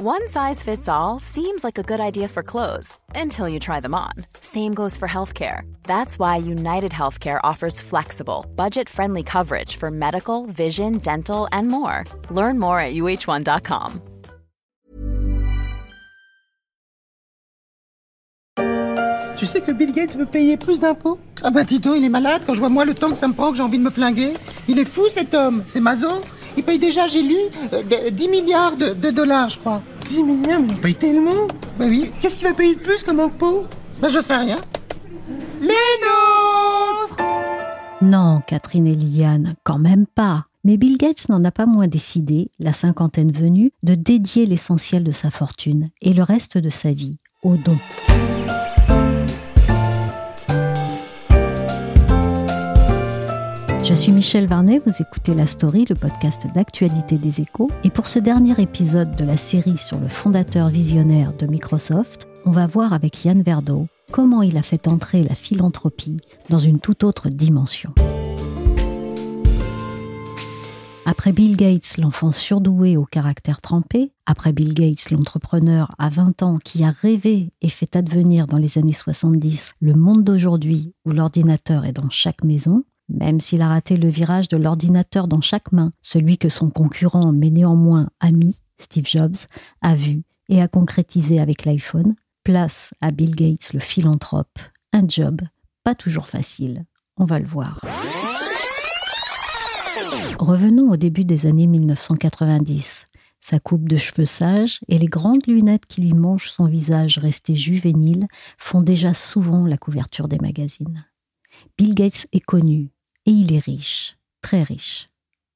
One size fits all seems like a good idea for clothes until you try them on. Same goes for healthcare. That's why United Healthcare offers flexible, budget friendly coverage for medical, vision, dental, and more. Learn more at uh1.com. Tu sais que Bill Gates veut payer plus d'impôts Ah bah Tito, il est malade quand je vois moi le temps que ça me prend que j'ai envie de me flinguer. Il est fou cet homme, c'est mazo. Il paye déjà, j'ai lu, euh, 10 milliards de, de dollars, je crois. 10 milliards, mais il paye tellement Bah oui, qu'est-ce qu'il va payer de plus comme impôt? Bah je sais rien. Les nôtres Non, Catherine et Liliane, quand même pas. Mais Bill Gates n'en a pas moins décidé, la cinquantaine venue, de dédier l'essentiel de sa fortune et le reste de sa vie au don. Je suis Michel Varnet, vous écoutez La Story, le podcast d'actualité des échos. Et pour ce dernier épisode de la série sur le fondateur visionnaire de Microsoft, on va voir avec Yann Verdo comment il a fait entrer la philanthropie dans une toute autre dimension. Après Bill Gates, l'enfant surdoué au caractère trempé, après Bill Gates, l'entrepreneur à 20 ans qui a rêvé et fait advenir dans les années 70 le monde d'aujourd'hui où l'ordinateur est dans chaque maison, même s'il a raté le virage de l'ordinateur dans chaque main, celui que son concurrent mais néanmoins ami, Steve Jobs, a vu et a concrétisé avec l'iPhone, place à Bill Gates le philanthrope, un job pas toujours facile, on va le voir. Revenons au début des années 1990. Sa coupe de cheveux sages et les grandes lunettes qui lui mangent son visage resté juvénile font déjà souvent la couverture des magazines. Bill Gates est connu et il est riche, très riche.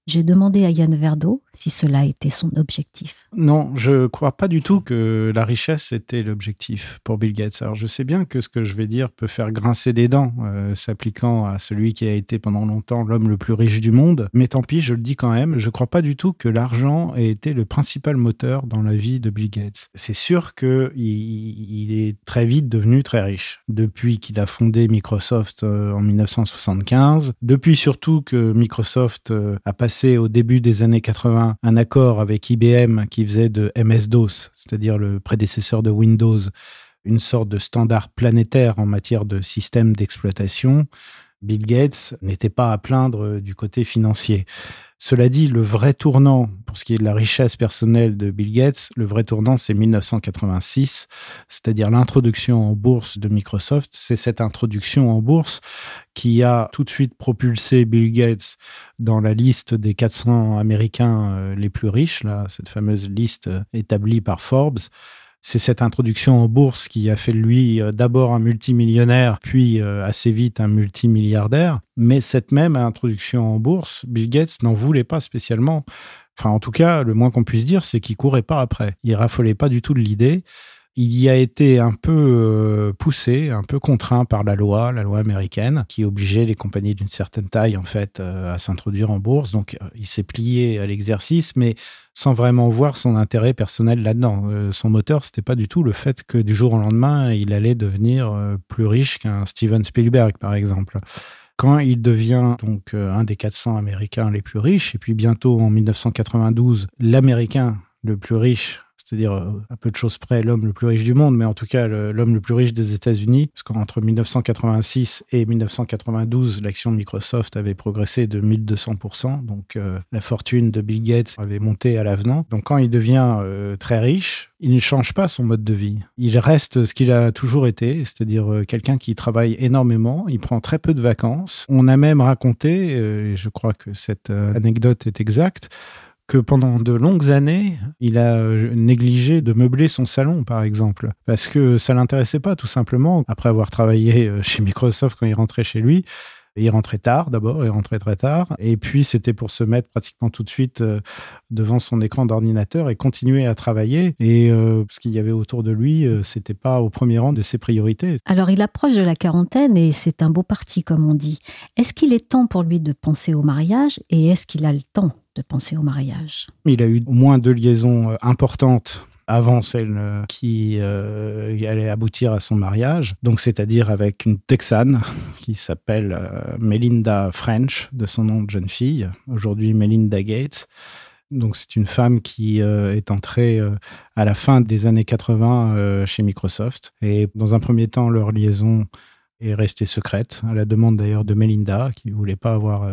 J'ai demandé à Yann Verdo si cela était son objectif. Non, je crois pas du tout que la richesse était l'objectif pour Bill Gates. Alors je sais bien que ce que je vais dire peut faire grincer des dents, euh, s'appliquant à celui qui a été pendant longtemps l'homme le plus riche du monde, mais tant pis, je le dis quand même, je crois pas du tout que l'argent ait été le principal moteur dans la vie de Bill Gates. C'est sûr qu'il il est très vite devenu très riche, depuis qu'il a fondé Microsoft euh, en 1975, depuis surtout que Microsoft euh, a passé au début des années 80 un accord avec IBM qui faisait de MS-DOS, c'est-à-dire le prédécesseur de Windows, une sorte de standard planétaire en matière de système d'exploitation. Bill Gates n'était pas à plaindre du côté financier. Cela dit, le vrai tournant, pour ce qui est de la richesse personnelle de Bill Gates, le vrai tournant, c'est 1986, c'est-à-dire l'introduction en bourse de Microsoft. C'est cette introduction en bourse qui a tout de suite propulsé Bill Gates dans la liste des 400 Américains euh, les plus riches, là, cette fameuse liste euh, établie par Forbes. C'est cette introduction en bourse qui a fait de lui euh, d'abord un multimillionnaire, puis assez vite un multimilliardaire. Mais cette même introduction en bourse, Bill Gates n'en voulait pas spécialement. Enfin, en tout cas, le moins qu'on puisse dire, c'est qu'il courait pas après. Il raffolait pas du tout de l'idée il y a été un peu euh, poussé, un peu contraint par la loi, la loi américaine, qui obligeait les compagnies d'une certaine taille, en fait, euh, à s'introduire en bourse. Donc, euh, il s'est plié à l'exercice, mais sans vraiment voir son intérêt personnel là-dedans. son moteur, c'était pas du tout le fait que du jour au lendemain, il allait devenir plus riche qu'un Steven Spielberg, par exemple quand il devient donc un des 400 Américains les plus riches, et puis bientôt en 1992, l'Américain le plus riche c'est-à-dire euh, à peu de choses près l'homme le plus riche du monde, mais en tout cas l'homme le plus riche des États-Unis, parce qu'entre 1986 et 1992, l'action de Microsoft avait progressé de 1200%, donc euh, la fortune de Bill Gates avait monté à l'avenant. Donc quand il devient euh, très riche, il ne change pas son mode de vie. Il reste ce qu'il a toujours été, c'est-à-dire quelqu'un qui travaille énormément, il prend très peu de vacances. On a même raconté, et je crois que cette anecdote est exacte, pendant de longues années, il a euh, négligé de meubler son salon, par exemple, parce que ça l'intéressait pas, tout simplement. Après avoir travaillé euh, chez Microsoft quand il rentrait chez lui, il rentrait tard d'abord, il rentrait très tard, et puis c'était pour se mettre pratiquement tout de suite euh, devant son écran d'ordinateur et continuer à travailler. Et ce qu'il y avait autour de lui, c'était pas au premier rang de ses priorités. Alors il approche de la quarantaine et c'est un beau parti, comme on dit. Est-ce qu'il est temps pour lui de penser au mariage et est-ce qu'il a le temps de penser au mariage? Il a eu au moins deux liaisons euh, importantes avant celle euh, qui euh, allait aboutir à son mariage, donc c'est-à-dire avec une Texane qui s'appelle Melinda French, de son nom de jeune fille, aujourd'hui Melinda Gates. Donc c'est une femme qui est entrée à la fin des années 80 chez Microsoft. Et dans un premier temps, leur liaison est restée secrète, à la demande d'ailleurs de Melinda, qui ne voulait pas avoir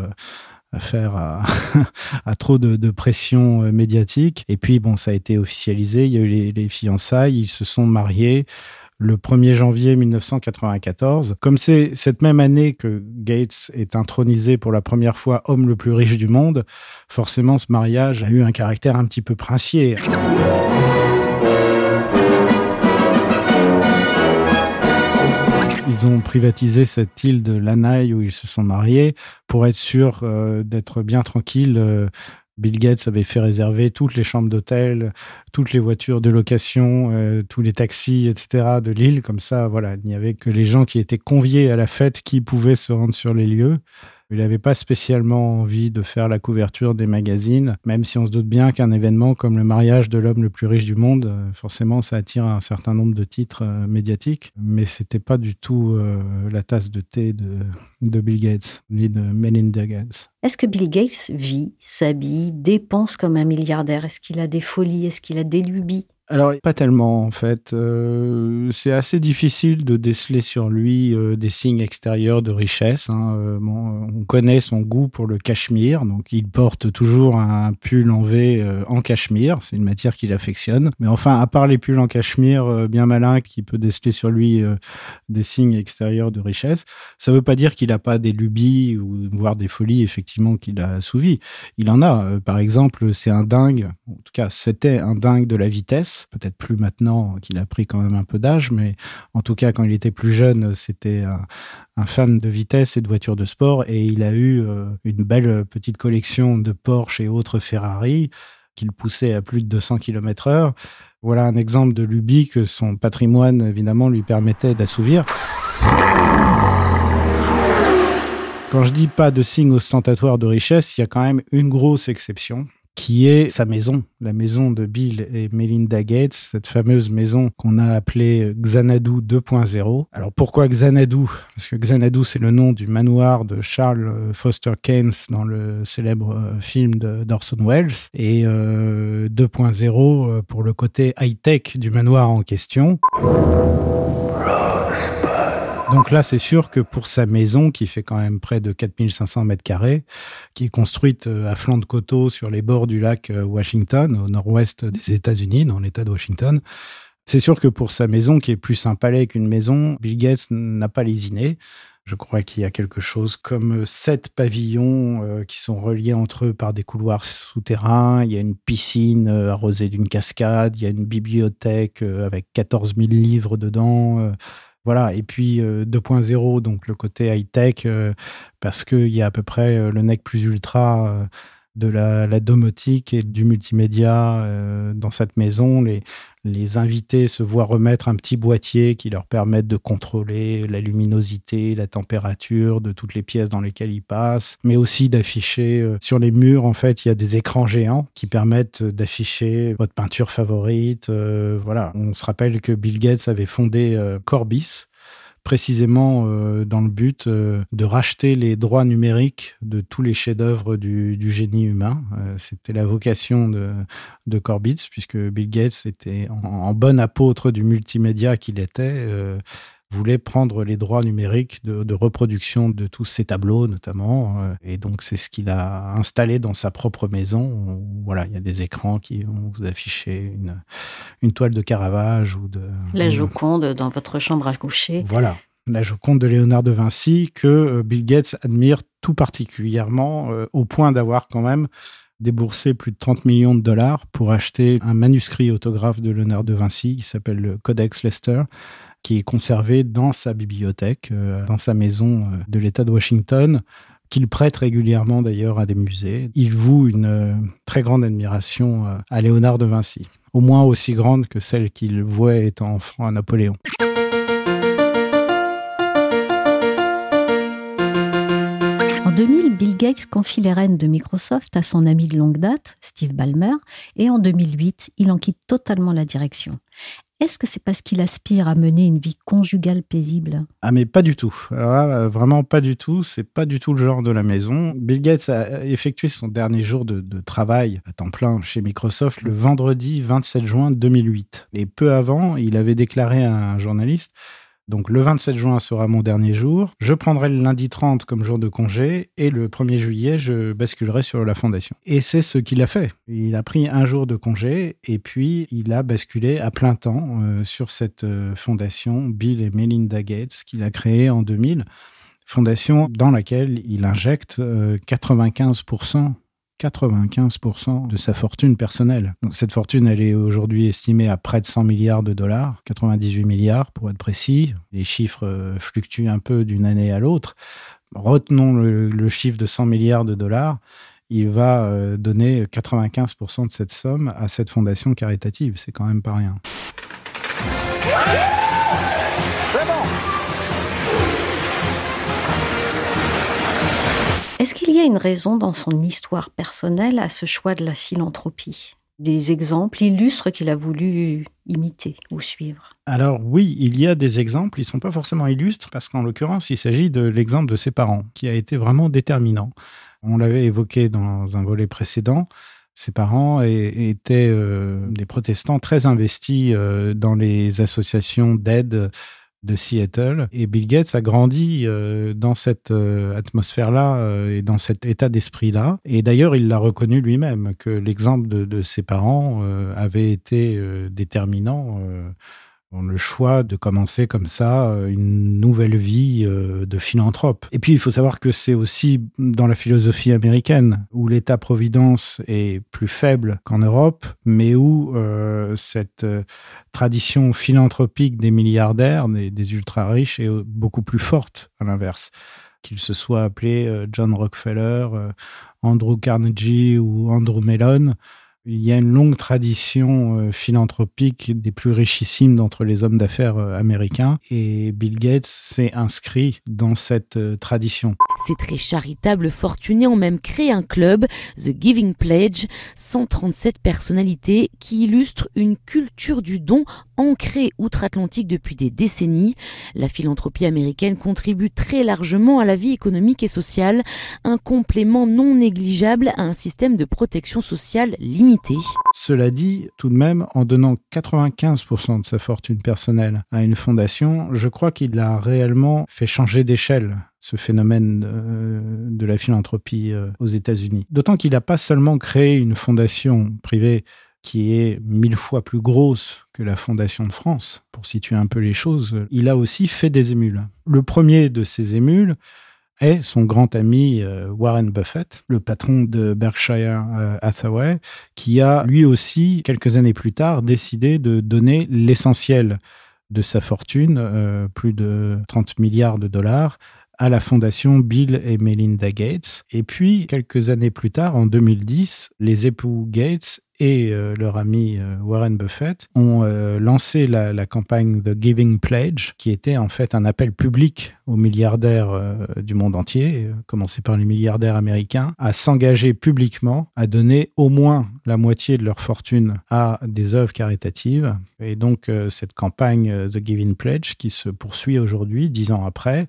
affaire à, à trop de, pression médiatique. Et puis, bon, ça a été officialisé, il y a eu les, les fiançailles, ils se sont mariés le 1er janvier 1994. Comme c'est cette même année que Gates est intronisé pour la première fois homme le plus riche du monde, forcément ce mariage a eu un caractère un petit peu princier. Ils ont privatisé cette île de Lanai où ils se sont mariés pour être sûrs euh, d'être bien tranquilles euh, Bill Gates avait fait réserver toutes les chambres d'hôtel, toutes les voitures de location, euh, tous les taxis, etc. de l'île. Comme ça, voilà, il n'y avait que les gens qui étaient conviés à la fête qui pouvaient se rendre sur les lieux. Il n'avait pas spécialement envie de faire la couverture des magazines, même si on se doute bien qu'un événement comme le mariage de l'homme le plus riche du monde, euh, forcément, ça attire un certain nombre de titres euh, médiatiques. Mais c'était pas du tout euh, la tasse de thé de, de Bill Gates, ni de Melinda Gates. Est-ce que Bill Gates vit, s'habille, dépense comme un milliardaire? Est-ce qu'il a des folies? Est-ce qu'il a des lubies? Alors, pas tellement en fait. Euh, c'est assez difficile de déceler sur lui euh, des signes extérieurs de richesse. Hein. Euh, on connaît son goût pour le cachemire, donc il porte toujours un pull en V en cachemire. C'est une matière qu'il affectionne. Mais enfin, à part les pulls en cachemire bien malin qui peut déceler sur lui des signes extérieurs de richesse, ça ne veut pas dire qu'il n'a pas des lubies ou voire des folies effectivement qu'il a assouvies. Il en a. par exemple, c'est un dingue. En tout cas, c'était un dingue de la vitesse peut-être plus maintenant qu'il a pris quand même un peu d'âge, mais en tout cas quand il était plus jeune, c'était un, fan de vitesse et de voitures de sport, et il a eu euh, une belle petite collection de Porsche et autres Ferrari qu'il poussait à plus de 200 km heure. Voilà un exemple de lubie que son patrimoine, évidemment, lui permettait d'assouvir. Quand je dis pas de signe ostentatoire de richesse, il y a quand même une grosse exception qui est sa maison, la maison de Bill et Melinda Gates, cette fameuse maison qu'on a appelée Xanadu 2.0. Alors pourquoi Xanadu? Parce que Xanadu, c'est le nom du manoir de Charles Foster Keynes dans le célèbre euh, film d'Orson Welles, et 2.0 euh, euh, pour le côté high-tech du manoir en question. Donc là, c'est sûr que pour sa maison, qui fait quand même près de 4500 mètres carrés, qui est construite euh, à flanc de coteau sur les bords du lac euh, Washington, au nord-ouest des États-Unis, dans l'État de Washington, c'est sûr que pour sa maison, qui est plus un palais qu'une maison, Bill Gates n'a pas lésiné. Je crois qu'il y a quelque chose comme sept pavillons euh, qui sont reliés entre eux par des couloirs souterrains. Il y a une piscine arrosée d'une cascade. Il y a une bibliothèque avec 14 000 livres dedans. Voilà, et puis 2.0, euh, donc le côté high-tech, euh, parce qu'il y a à peu près euh, le nec plus ultra de la, domotique et du multimédia dans cette maison. Les, les invités se voient remettre un petit boîtier qui leur permet de contrôler la luminosité, la température de toutes les pièces dans lesquelles ils passent, mais aussi d'afficher sur les murs, en fait, il y a des écrans géants qui permettent d'afficher votre peinture favorite. voilà, on se rappelle que Bill Gates avait fondé Corbis, précisément euh, dans le but euh, de racheter les droits numériques de tous les chefs-d'œuvre du, génie humain. Euh, c'était la vocation de, de puisque Bill Gates était en, bon apôtre du multimédia qu'il était voulait prendre les droits numériques de, reproduction de tous ces tableaux notamment. et donc c'est ce qu'il a installé dans sa propre maison. Voilà, il y a des écrans qui vont vous afficher une, une toile de Caravage ou de... La Joconde dans votre chambre à coucher. Voilà, la Joconde de Léonard de Vinci que euh, Bill Gates admire tout particulièrement euh, au point d'avoir quand même déboursé plus de 30 millions de dollars pour acheter un manuscrit autographe de Léonard de Vinci qui s'appelle le Codex Lester qui est conservé dans sa bibliothèque, euh, dans sa maison de l'État de Washington, qu'il prête régulièrement d'ailleurs à des musées. Il voue une très grande admiration à Léonard de Vinci, au moins aussi grande que celle qu'il vouait étant enfant à Napoléon. En 2000, Bill Gates confie les rênes de Microsoft à son ami de longue date, Steve Ballmer, et en 2008, il en quitte totalement la direction. Est-ce que c'est parce qu'il aspire à mener une vie conjugale paisible? Ah mais pas du tout. Euh, vraiment pas du tout. C'est pas du tout le genre de la maison. Bill Gates a effectué son dernier jour de, de travail à temps plein chez Microsoft le vendredi 27 juin 2008. Et peu avant, il avait déclaré à un journaliste donc le 27 juin sera mon dernier jour. Je prendrai le lundi 30 comme jour de congé et le 1er juillet, je basculerai sur la fondation. Et c'est ce qu'il a fait. Il a pris un jour de congé et puis il a basculé à plein temps euh, sur cette euh, fondation Bill et Melinda Gates qu'il a créée en 2000 fondation dans laquelle il injecte 95% euh, 95% de sa fortune personnelle. Donc cette fortune, elle est aujourd'hui estimée à près de 100 milliards de dollars, 98 milliards pour être précis. Les chiffres euh, fluctuent un peu d'une année à l'autre. Retenons le, chiffre de 100 milliards de dollars. Il va euh, donner 95% de cette somme à cette fondation caritative. C'est quand même pas rien. Est-ce qu'il y a une raison dans son histoire personnelle à ce choix de la philanthropie? Des exemples illustres qu'il a voulu imiter ou suivre? Alors oui, il y a des exemples, ils ne sont pas forcément illustres parce qu'en l'occurrence, il s'agit de l'exemple de ses parents qui a été vraiment déterminant. On l'avait évoqué dans un volet précédent. Ses parents étaient euh, des protestants très investis euh, dans les associations d'aide de Seattle. Et Bill Gates a grandi euh, dans cette euh, atmosphère-là euh, et dans cet état d'esprit-là. Et d'ailleurs, il l'a reconnu lui-même, que l'exemple de, de, ses parents avait été déterminant le choix de commencer comme ça euh, une nouvelle vie euh, de philanthrope. Et puis il faut savoir que c'est aussi dans la philosophie américaine où l'État-providence est plus faible qu'en Europe, mais où euh, cette tradition philanthropique des milliardaires, des, des ultra-riches est beaucoup plus forte à l'inverse. Qu'il se soit appelé John Rockefeller, Andrew Carnegie ou Andrew Mellon, il y a une longue tradition euh, philanthropique des plus richissimes d'entre les hommes d'affaires euh, américains et Bill Gates s'est inscrit dans cette euh, tradition. Ces très charitables fortunés ont même créé un club, The Giving Pledge, 137 personnalités qui illustrent une culture du don ancrée outre-Atlantique depuis des décennies. La philanthropie américaine contribue très largement à la vie économique et sociale, un complément non négligeable à un système de protection sociale limité. Cela dit, tout de même, en donnant 95% de sa fortune personnelle à une fondation, je crois qu'il a réellement fait changer d'échelle ce phénomène euh, de la philanthropie euh, aux États-Unis. D'autant qu'il n'a pas seulement créé une fondation privée qui est mille fois plus grosse que la Fondation de France, pour situer un peu les choses, il a aussi fait des émules. Le premier de ces émules, est son grand ami euh, Warren Buffett, le patron de Berkshire euh, Hathaway, qui a lui aussi, quelques années plus tard, décidé de donner l'essentiel de sa fortune, euh, plus de 30 milliards de dollars, à la fondation Bill et Melinda Gates. Et puis, quelques années plus tard, en 2010, les époux Gates et euh, leur ami euh, Warren Buffett ont euh, lancé la, campagne The Giving Pledge, qui était en fait un appel public aux milliardaires du monde entier, commencé par les milliardaires américains, à s'engager publiquement à donner au moins la moitié de leur fortune à des œuvres caritatives. Et donc cette campagne The Giving Pledge, qui se poursuit aujourd'hui, dix ans après,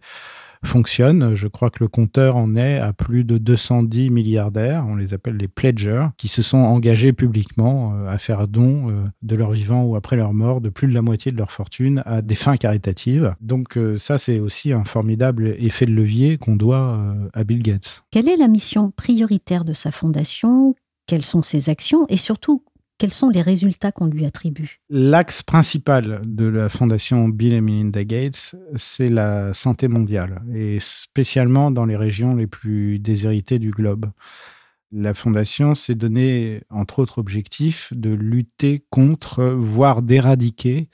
fonctionne. Je crois que le compteur en est à plus de 210 milliardaires, on les appelle les pledgers, qui se sont engagés publiquement euh, à faire don euh, de leur vivant ou après leur mort de plus de la moitié de leur fortune à des fins caritatives. Donc euh, ça, c'est aussi un formidable effet de levier qu'on doit à Bill Gates. Quelle est la mission prioritaire de sa fondation? Quelles sont ses actions? Et surtout, quels sont les résultats qu'on lui attribue? L'axe principal de la fondation Bill et Melinda Gates, c'est la santé mondiale, et spécialement dans les régions les plus déshéritées du globe. La fondation s'est donné, entre autres objectifs, de lutter contre, voire d'éradiquer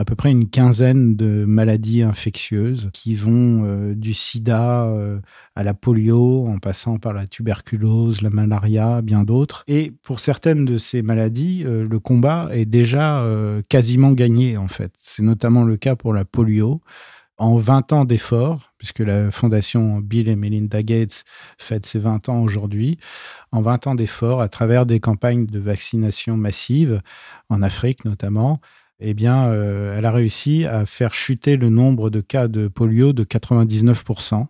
à peu près une quinzaine de maladies infectieuses qui vont euh, du sida euh, à la polio, en passant par la tuberculose, la malaria, bien d'autres. Et pour certaines de ces maladies, euh, le combat est déjà quasiment gagné, en fait. C'est notamment le cas pour la polio. En 20 ans d'efforts, puisque la fondation Bill et Melinda Gates fête ses 20 ans aujourd'hui, en 20 ans d'efforts, à travers des campagnes de vaccination massive, en Afrique notamment, eh bien, elle a réussi à faire chuter le nombre de cas de polio de 99%.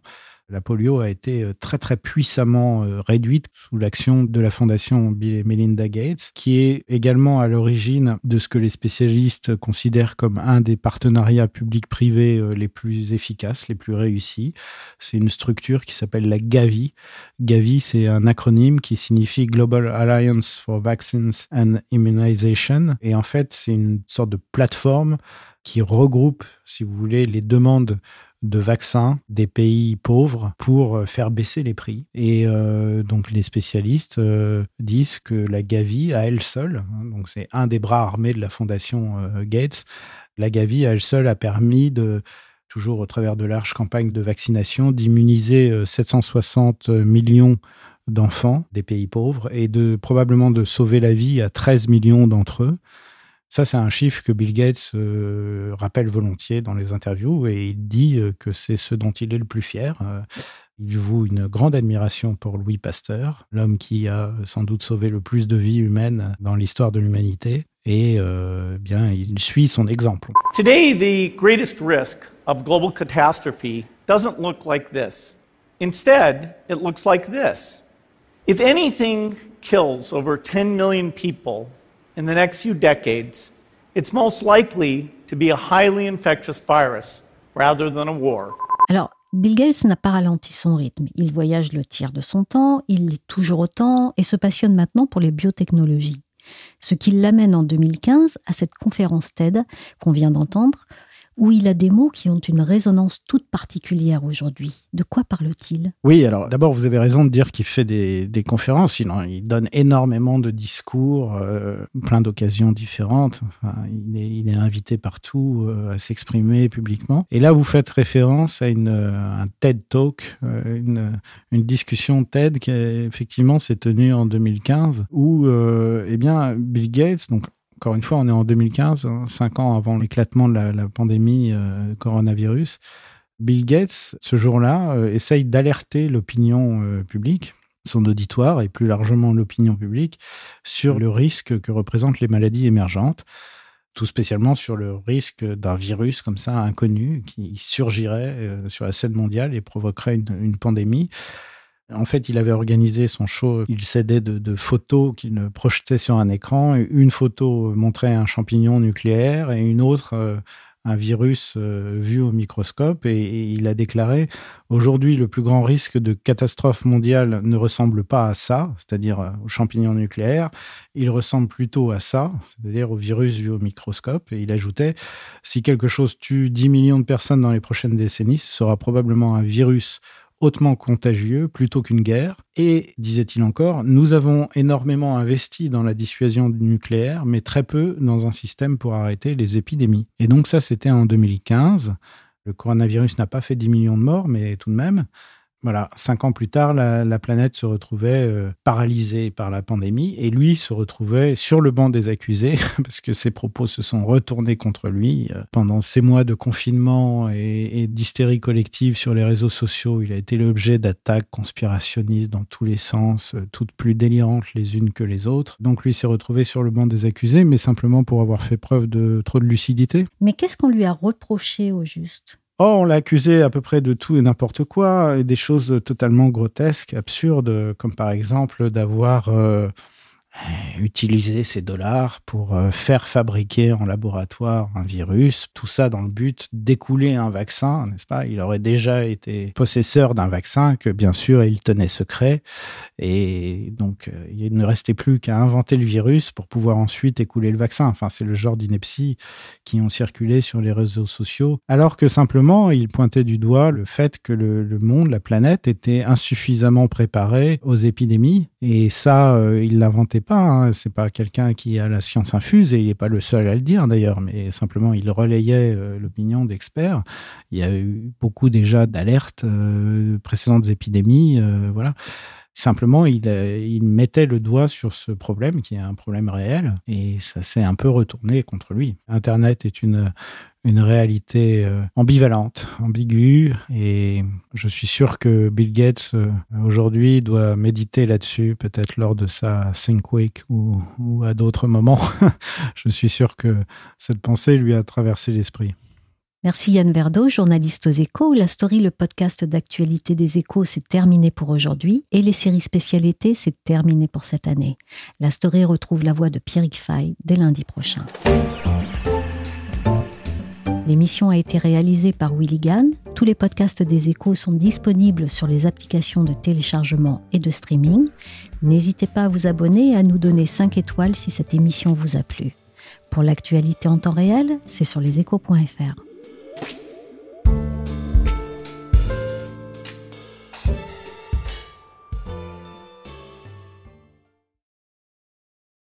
La polio a été euh, très très puissamment euh, réduite sous l'action de la fondation Bill et Melinda Gates, qui est également à l'origine de ce que les spécialistes considèrent comme un des partenariats publics-privés euh, les plus efficaces, les plus réussis. C'est une structure qui s'appelle la Gavi. Gavi, c'est un acronyme qui signifie Global Alliance for Vaccines and Immunization. Et en fait, c'est une sorte de plateforme qui regroupe, si vous voulez, les demandes de vaccins des pays pauvres pour euh, faire baisser les prix. Et euh, donc les spécialistes euh, disent que la Gavi, à elle seule, hein, donc c'est un des bras armés de la fondation Gates, la Gavi à elle seule a permis de toujours au travers de larges campagnes de vaccination, d'immuniser 760 millions d'enfants des pays pauvres et de probablement de sauver la vie à 13 millions d'entre eux. Ça, c'est un chiffre que Bill Gates euh, rappelle volontiers dans les interviews et il dit euh, que c'est ce dont il est le plus fier. Euh, il voue une grande admiration pour Louis Pasteur, l'homme qui a sans doute sauvé le plus de vies humaines dans l'histoire de l'humanité. Et bien, il suit son exemple. Today, the greatest risk of global catastrophe doesn't look like this. Instead, it looks like this. If anything kills over 10 million people in the next few decades, it's most likely to be a highly infectious virus rather than a war. Alors, Bill Gates n'a pas ralenti son rythme. Il voyage le tiers de son temps, il lit toujours autant et se passionne maintenant pour les biotechnologies. Ce qui l'amène en 2015 à cette conférence TED qu'on vient d'entendre, où il a des mots qui ont une résonance toute particulière aujourd'hui. De quoi parle-t-il? Oui, alors d'abord, vous avez raison de dire qu'il fait des, conférences. Il, donne énormément de discours, euh, plein d'occasions différentes. il, est, invité partout euh, à s'exprimer publiquement. Et là, vous faites référence à une, un TED Talk, euh, une, une, discussion TED qui effectivement s'est tenue en 2015, où eh bien, Bill Gates, donc encore une fois, on est en 2015, hein, cinq ans avant l'éclatement de la, pandémie euh, coronavirus. Bill Gates, ce jour-là, euh, essaye d'alerter l'opinion euh, publique, son auditoire et plus largement l'opinion publique, sur le risque que représentent les maladies émergentes, tout spécialement sur le risque d'un virus comme ça inconnu qui surgirait sur la scène mondiale et provoquerait une pandémie. En fait, il avait organisé son show, il s'aidait de, photos qu'il projetait sur un écran. Une photo montrait un champignon nucléaire et une autre euh, un virus euh, vu au microscope. Et, il a déclaré, aujourd'hui, le plus grand risque de catastrophe mondiale ne ressemble pas à ça, c'est-à-dire euh, au champignon nucléaire. Il ressemble plutôt à ça, c'est-à-dire au virus vu au microscope. Et il ajoutait, si quelque chose tue 10 millions de personnes dans les prochaines décennies, ce sera probablement un virus hautement contagieux plutôt qu'une guerre. Et, disait-il encore, nous avons énormément investi dans la dissuasion nucléaire, mais très peu dans un système pour arrêter les épidémies. Et donc ça, c'était en 2015. Le coronavirus n'a pas fait 10 millions de morts, mais tout de même. Voilà, cinq ans plus tard, la, planète se retrouvait euh, paralysée par la pandémie et lui se retrouvait sur le banc des accusés parce que ses propos se sont retournés contre lui. Euh, pendant ces mois de confinement et, d'hystérie collective sur les réseaux sociaux, il a été l'objet d'attaques conspirationnistes dans tous les sens, euh, toutes plus délirantes les unes que les autres. Donc lui s'est retrouvé sur le banc des accusés, mais simplement pour avoir fait preuve de trop de lucidité. Mais qu'est-ce qu'on lui a reproché au juste? Oh, on l'a accusé à peu près de tout et n'importe quoi, et des choses totalement grotesques, absurdes, comme par exemple d'avoir euh, utiliser ces dollars pour euh, faire fabriquer en laboratoire un virus, tout ça dans le but d'écouler un vaccin, n'est-ce pas? Il aurait déjà été possesseur d'un vaccin que bien sûr il tenait secret. Et donc euh, il ne restait plus qu'à inventer le virus pour pouvoir ensuite écouler le vaccin. Enfin, c'est le genre d'inepties qui ont circulé sur les réseaux sociaux, alors que simplement il pointait du doigt le fait que le, monde, la planète était insuffisamment préparé aux épidémies. Et ça, il l'inventait pas. Hein. C'est pas quelqu'un qui a la science infuse et il n'est pas le seul à le dire d'ailleurs, mais simplement il relayait euh, l'opinion d'experts. Il y a eu beaucoup déjà d'alertes euh, précédentes épidémies, euh, voilà. Simplement, il, il mettait le doigt sur ce problème qui est un problème réel et ça s'est un peu retourné contre lui. Internet est une une réalité euh, ambivalente, ambiguë, et je suis sûr que Bill Gates euh, aujourd'hui doit méditer là-dessus, peut-être lors de sa Think Week ou, ou à d'autres moments. je suis sûr que cette pensée lui a traversé l'esprit. Merci Yann Verdeau, journaliste aux échos. La story, le podcast d'actualité des échos, c'est terminé pour aujourd'hui et les séries spécialités, c'est terminé pour cette année. La story retrouve la voix de Pierrick Fay dès lundi prochain. L'émission a été réalisée par Willy Gann. Tous les podcasts des échos sont disponibles sur les applications de téléchargement et de streaming. N'hésitez pas à vous abonner et à nous donner 5 étoiles si cette émission vous a plu. Pour l'actualité en temps réel, c'est sur leséchos.fr. Bye.